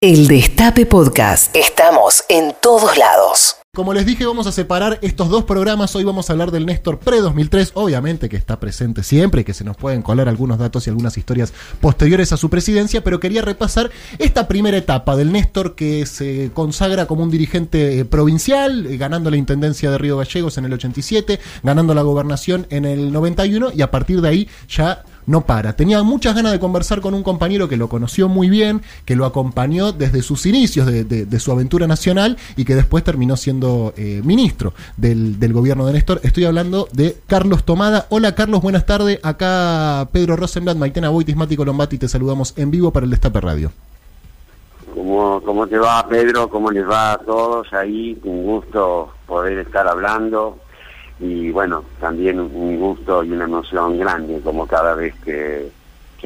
El Destape Podcast. Estamos en todos lados. Como les dije, vamos a separar estos dos programas. Hoy vamos a hablar del Néstor pre-2003, obviamente que está presente siempre y que se nos pueden colar algunos datos y algunas historias posteriores a su presidencia, pero quería repasar esta primera etapa del Néstor que se consagra como un dirigente eh, provincial, eh, ganando la intendencia de Río Gallegos en el 87, ganando la gobernación en el 91 y a partir de ahí ya no para. Tenía muchas ganas de conversar con un compañero que lo conoció muy bien, que lo acompañó desde sus inicios de, su aventura nacional y que después terminó siendo eh, ministro del, gobierno de Néstor. Estoy hablando de Carlos Tomada. Hola Carlos, buenas tardes. Acá Pedro Rosenblatt, Maitena Boitis, Mati Colombati, te saludamos en vivo para el Destape Radio. ¿Cómo, ¿Cómo te va Pedro? ¿Cómo les va a todos ahí? Un gusto poder estar hablando y bueno, también un gusto y una emoción grande como cada vez que,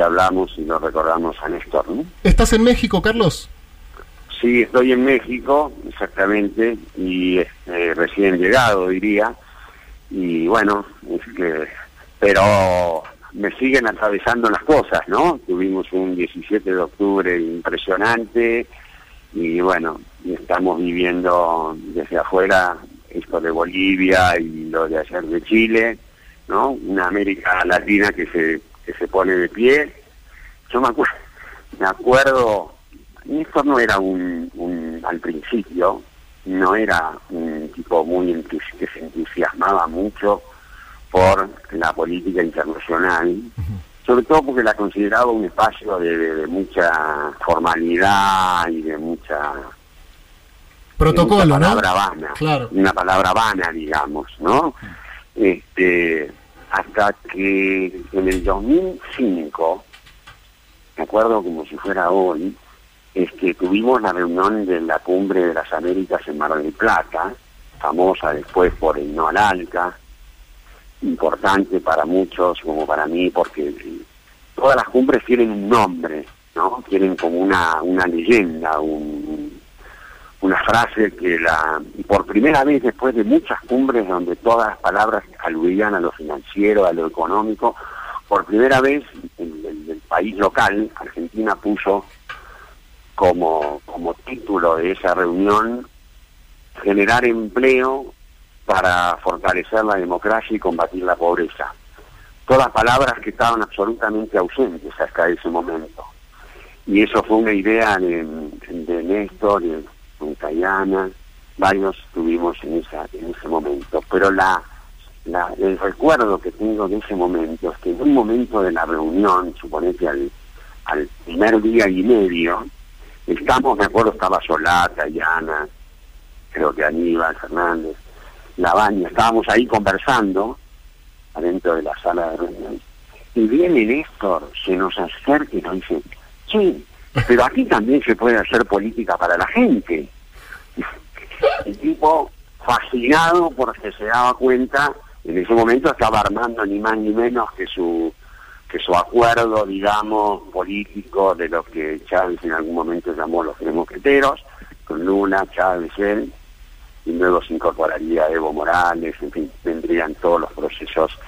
hablamos y nos recordamos a Néstor. ¿no? ¿Estás en México, Carlos? Sí, estoy en México, exactamente, y este, recién llegado, diría, y bueno, es que, pero me siguen atravesando las cosas, ¿no? Tuvimos un 17 de octubre impresionante y bueno, estamos viviendo desde afuera esto de Bolivia y lo de ayer de Chile, ¿no? Una América Latina que se, que se pone de pie. Yo me acuerdo, me acuerdo, esto no era un, un, al principio, no era un tipo muy que se entusiasmaba mucho por la política internacional, sobre todo porque la consideraba un espacio de mucha formalidad y de mucha protocolo, una palabra vana, claro. una palabra vana, digamos, ¿no? Este, hasta que en el 2005, me acuerdo como si fuera hoy, es que tuvimos la reunión de la cumbre de las Américas en Mar del Plata, famosa después por el no al Alca, importante para muchos como para mí, porque todas las cumbres tienen un nombre, ¿no? Tienen como una, una leyenda, un, una frase que la por primera vez después de muchas cumbres donde todas las palabras aludían a lo financiero, a lo económico, por primera vez el, país local, Argentina puso como, como título de esa reunión generar empleo para fortalecer la democracia y combatir la pobreza. Todas palabras que estaban absolutamente ausentes hasta ese momento. Y eso fue una idea de, de Néstor, de, con Cayana, varios tuvimos en, esa, en ese momento. Pero la, el recuerdo que tengo de ese momento es que en un momento de la reunión, suponete al, al primer día y medio, estamos, me acuerdo, estaba Solá, Cayana, creo que Aníbal, Fernández, Labaña, estábamos ahí conversando adentro de la sala de reunión. Y viene Néstor, se nos acerca y nos dice, sí, pero aquí también se puede hacer política para la gente. El tipo fascinado porque se daba cuenta, en ese momento estaba armando ni más ni menos que su que su acuerdo, digamos, político de lo que Chávez en algún momento llamó los tres mosqueteros, con Lula, Chávez, él, y luego se incorporaría Evo Morales, en fin, tendrían todos los procesos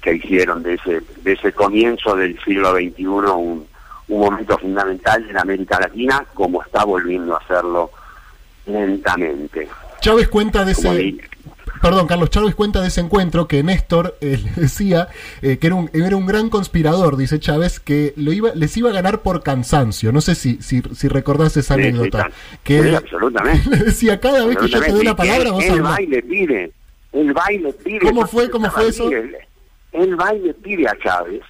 que hicieron de ese, de ese comienzo del siglo XXI un, un momento fundamental en América Latina, como está volviendo a hacerlo lentamente. Chávez cuenta de ese... Perdón, Carlos Chávez cuenta de ese encuentro que Néstor eh, decía eh, que era un, era un gran conspirador, dice Chávez, que lo iba, les iba a ganar por cansancio. No sé si, si, si recordás esa anécdota. que absolutamente. Le decía, cada vez que yo te doy la palabra, vos El baile pide, el baile pide. ¿Cómo fue, cómo fue eso? El baile pide a Chávez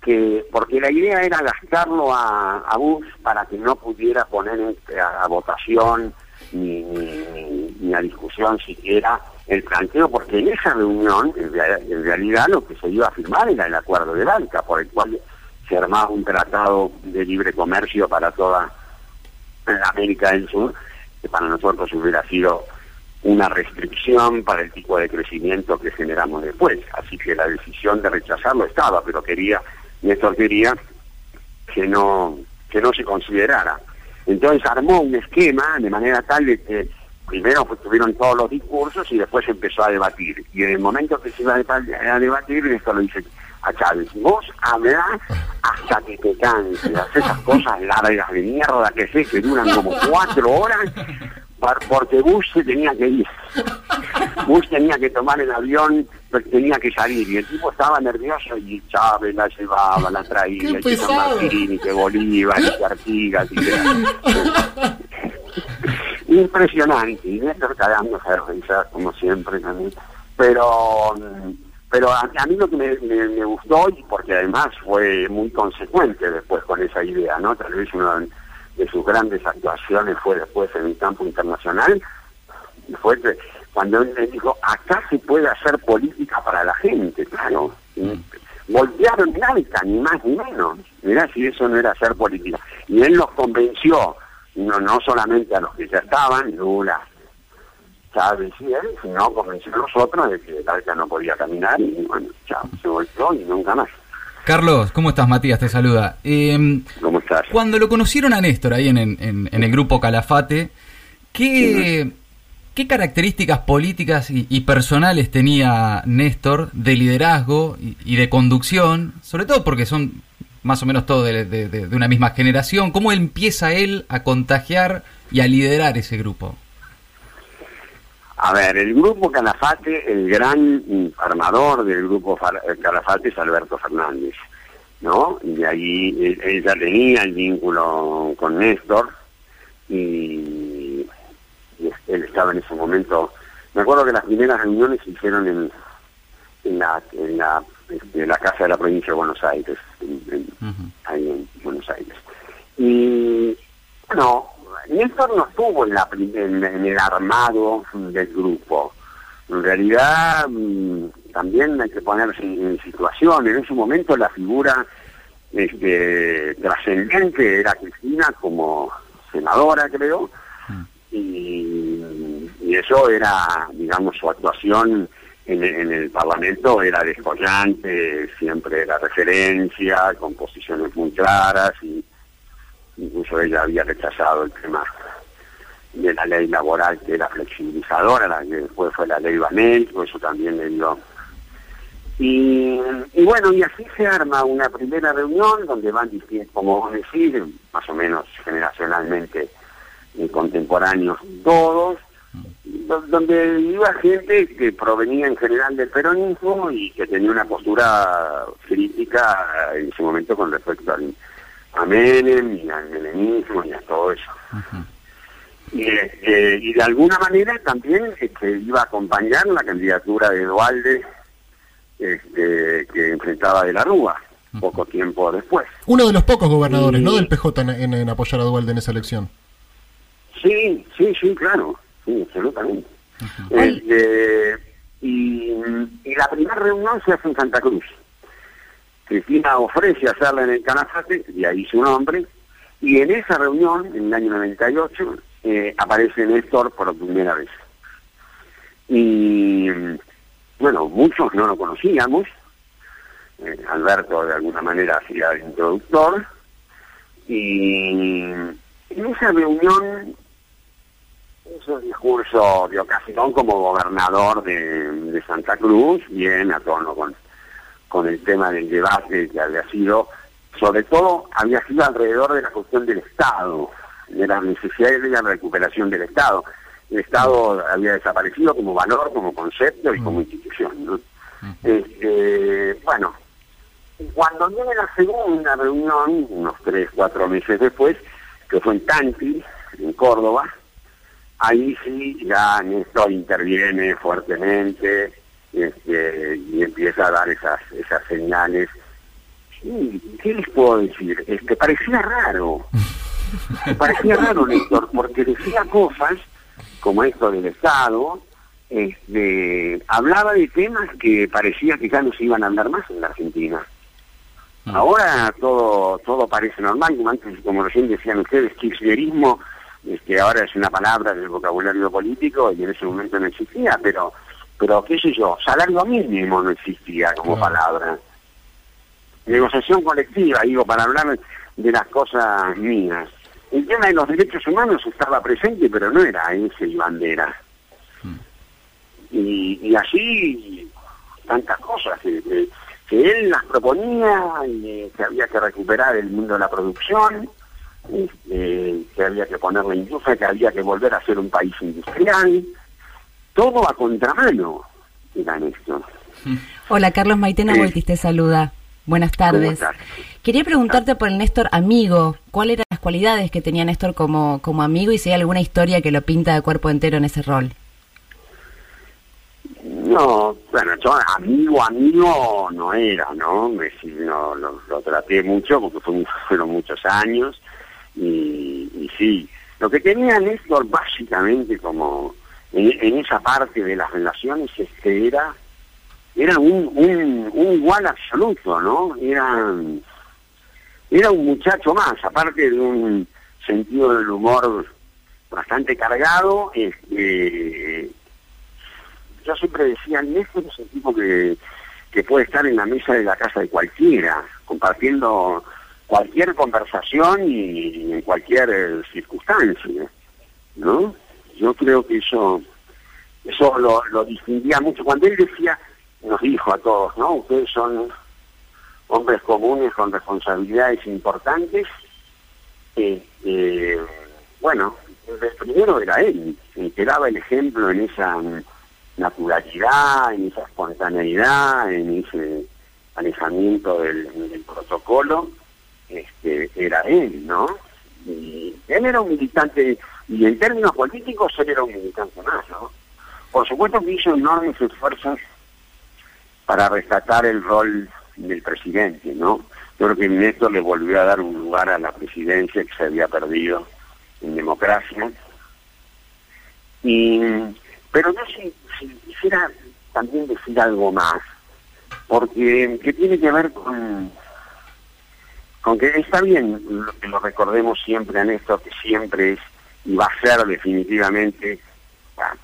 que porque la idea era gastarlo a, a Bush para que no pudiera poner a, votación ni, ni, a discusión siquiera el planteo, porque en esa reunión, en, realidad, lo que se iba a firmar era el acuerdo de banca, por el cual se armaba un tratado de libre comercio para toda América del Sur, que para nosotros hubiera sido una restricción para el tipo de crecimiento que generamos después. Así que la decisión de rechazarlo estaba, pero quería Néstor quería que no, que no se considerara. Entonces armó un esquema de manera tal de que primero pues, tuvieron todos los discursos y después empezó a debatir. Y en el momento que se iba a debatir, Néstor lo dice, a Chávez. Vos hablás hasta que te canses, esas cosas largas de mierda que sé que duran como cuatro horas, porque Bush se tenía que ir. Bush tenía que tomar el avión, tenía que salir, y el tipo estaba nervioso y Chávez la llevaba, la traía, y que Martín, y que Bolívar, y que Artigas, y que... Impresionante, y Néstor cagándose de risa, como siempre también. Pero pero a, mí lo que me, gustó, y porque además fue muy consecuente después con esa idea, ¿no? Tal vez una de sus grandes actuaciones fue después en el campo internacional, fue cuando él le dijo, acá se puede hacer política para la gente, claro. Voltearon en alta, ni más ni menos. Mirá si eso no era hacer política. Y él los convenció, no, no solamente a los que ya estaban, Lula, Chávez y él, sino convenció a nosotros de que el alta no podía caminar y bueno, chao, se volvió y nunca más. Carlos, ¿cómo estás? Matías te saluda. Eh, ¿Cómo estás? Cuando lo conocieron a Néstor ahí en, en, el grupo Calafate, ¿qué, ¿qué características políticas y, personales tenía Néstor de liderazgo y, de conducción? Sobre todo porque son más o menos todos de, de, una misma generación. ¿Cómo empieza él a contagiar y a liderar ese grupo? A ver, el grupo Calafate, el gran armador del grupo Calafate es Alberto Fernández, ¿no? Y ahí él, ya tenía el vínculo con Néstor y, él estaba en ese momento. Me acuerdo que las primeras reuniones se hicieron en, en, la, en, la, este, la casa de la provincia de Buenos Aires, ahí en Buenos Aires. Y bueno, Néstor no estuvo en, la, en, el armado del grupo. En realidad, mm, también hay que ponerse en, situación. En ese momento la figura este, trascendente era Cristina como senadora, creo, mm. y, y, eso era, digamos, su actuación en, en, el Parlamento era descollante, siempre era referencia, con posiciones muy claras y incluso ella había rechazado el tema de la ley laboral que era flexibilizadora, la que después fue la ley Banel, eso también le dio. Y, bueno, y así se arma una primera reunión donde van, como vos decís, más o menos generacionalmente eh, contemporáneos todos, donde iba gente que provenía en general del peronismo y que tenía una postura crítica en ese momento con respecto al a Menem y al melenismo y a todo eso. y, este, y de alguna manera también este, iba a acompañar la candidatura de Dualde este, que enfrentaba de la Rúa poco tiempo después. Uno de los pocos gobernadores, ¿no? Del PJ en, apoyar a Dualde en esa elección. Sí, sí, sí, claro, sí, absolutamente. Este, y, y la primera reunión se hace en Santa Cruz. Cristina ofrece hacerla en el Canafate, y ahí su nombre, y en esa reunión, en el año 98, eh, aparece Néstor por primera vez. Y bueno, muchos no lo conocíamos, eh, Alberto de alguna manera hacía el introductor, y en esa reunión hizo discurso de ocasión como gobernador de, de Santa Cruz, bien a tono con con el tema del debate que había sido, sobre todo había sido alrededor de la cuestión del Estado, de la necesidad de la recuperación del Estado. El Estado había desaparecido como valor, como concepto y como mm. institución. ¿no? Este, bueno, cuando viene la segunda reunión, unos tres, cuatro meses después, que fue en Tanti, en Córdoba, ahí sí ya Néstor interviene fuertemente, este, y empieza a dar esas, esas señales. ¿Qué les puedo decir? Este, parecía raro, parecía raro Néstor, porque decía cosas como esto del Estado, este, hablaba de temas que parecía que ya no se iban a hablar más en la Argentina. Mm. Ahora todo todo parece normal, como antes, como recién decían ustedes, kirchnerismo, este, ahora es una palabra del vocabulario político y en ese momento no existía, pero pero qué sé yo, salario mínimo no existía como palabra. Negociación colectiva, digo, para hablar de las cosas mías. El tema de los derechos humanos estaba presente, pero no era ese y bandera. Hmm. Y, así tantas cosas. que él las proponía, y, que había que recuperar el mundo de la producción, este, que había que poner la industria, que había que volver a ser un país industrial, todo a contramano era esto. Hola, Carlos Maitena Voltis te saluda. Buenas tardes. Quería preguntarte por el Néstor amigo. ¿Cuáles eran las cualidades que tenía Néstor como, como amigo y si hay alguna historia que lo pinta de cuerpo entero en ese rol? No, bueno, yo amigo, amigo no era, ¿no? Me, no lo, traté mucho porque fueron muchos años y, y, sí. Lo que tenía Néstor básicamente como en, esa parte de las relaciones es que era era un, un, igual absoluto, ¿no? Era, era un muchacho más, aparte de un sentido del humor bastante cargado, este, yo siempre decía, Néstor es un tipo que, que puede estar en la mesa de la casa de cualquiera, compartiendo cualquier conversación y en cualquier circunstancia, ¿no? Yo creo que eso eso lo, lo distinguía mucho. Cuando él decía, nos dijo a todos, ¿no? Ustedes son hombres comunes con responsabilidades importantes. Eh, bueno, el primero era él, el que daba el ejemplo en esa naturalidad, en esa espontaneidad, en ese alejamiento del, protocolo, este, era él, ¿no? Y él era un militante, y en términos políticos él era un militante más, ¿no? Por supuesto que hizo enormes esfuerzos para rescatar el rol del presidente, ¿no? Yo creo que Néstor le volvió a dar un lugar a la presidencia que se había perdido en democracia. Y, pero yo si, quisiera también decir algo más, porque que tiene que ver con, con que está bien que lo recordemos siempre a Néstor, que siempre es y va a ser definitivamente ah,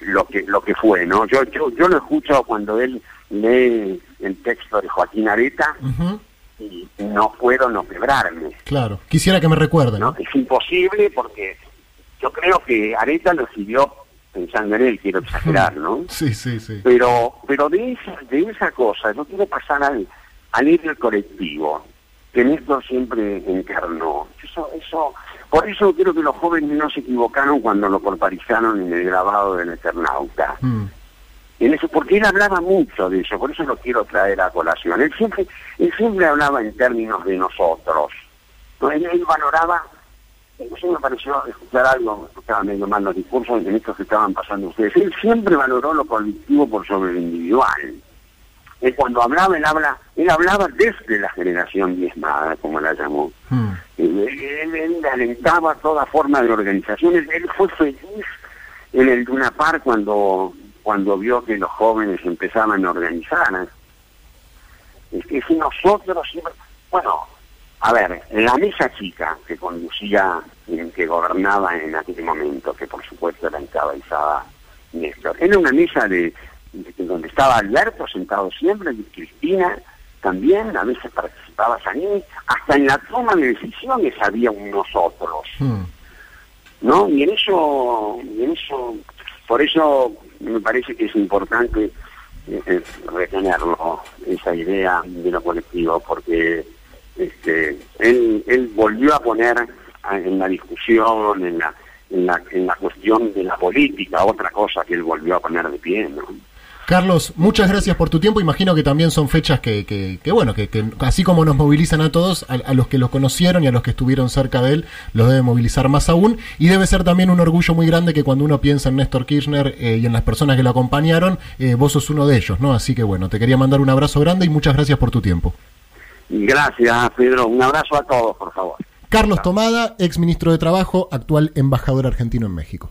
lo que lo que fue, ¿no? Yo yo yo lo escucho cuando él lee el texto de Joaquín Areta y no puedo no quebrarme. Claro, quisiera que me recuerden. ¿no? Es imposible porque yo creo que Areta lo siguió pensando en él, quiero exagerar, ¿no? Sí, sí, sí. Pero, pero de esa, de esa cosa, no quiero pasar al, al nivel colectivo, que Néstor siempre encarnó. Eso, eso, por eso creo que los jóvenes no se equivocaron cuando lo corporizaron en el grabado del Eternauta. Mm en eso, porque él hablaba mucho de eso, por eso lo quiero traer a colación. Él siempre, él siempre hablaba en términos de nosotros. Él, valoraba, eso me pareció escuchar algo, estaba medio mal los discursos en estos que estaban pasando ustedes. Él siempre valoró lo colectivo por sobre lo individual. Él cuando hablaba, él habla, él hablaba desde la generación diezmada, como la llamó. Hmm. Él, alentaba toda forma de organización. Él, fue feliz en el Luna Par cuando cuando vio que los jóvenes empezaban a organizar. Es que si nosotros, bueno, a ver, la mesa chica que conducía, que gobernaba en aquel momento, que por supuesto era encabezada Néstor, era una mesa de, donde estaba Alberto sentado siempre, y Cristina también, a veces participaba Saní, hasta en la toma de decisiones había un nosotros. Hmm. ¿No? Y en eso, en eso, por eso me parece que es importante eh, retenerlo, esa idea de lo colectivo, porque este, él, él volvió a poner en la discusión, en la, en la, en la cuestión de la política, otra cosa que él volvió a poner de pie, ¿no? Carlos, muchas gracias por tu tiempo. Imagino que también son fechas que, que, bueno, que, así como nos movilizan a todos, a, los que los conocieron y a los que estuvieron cerca de él, los debe movilizar más aún. Y debe ser también un orgullo muy grande que cuando uno piensa en Néstor Kirchner eh, y en las personas que lo acompañaron, eh, vos sos uno de ellos, ¿no? Así que bueno, te quería mandar un abrazo grande y muchas gracias por tu tiempo. Gracias, Pedro. Un abrazo a todos, por favor. Carlos Tomada, ex ministro de Trabajo, actual embajador argentino en México.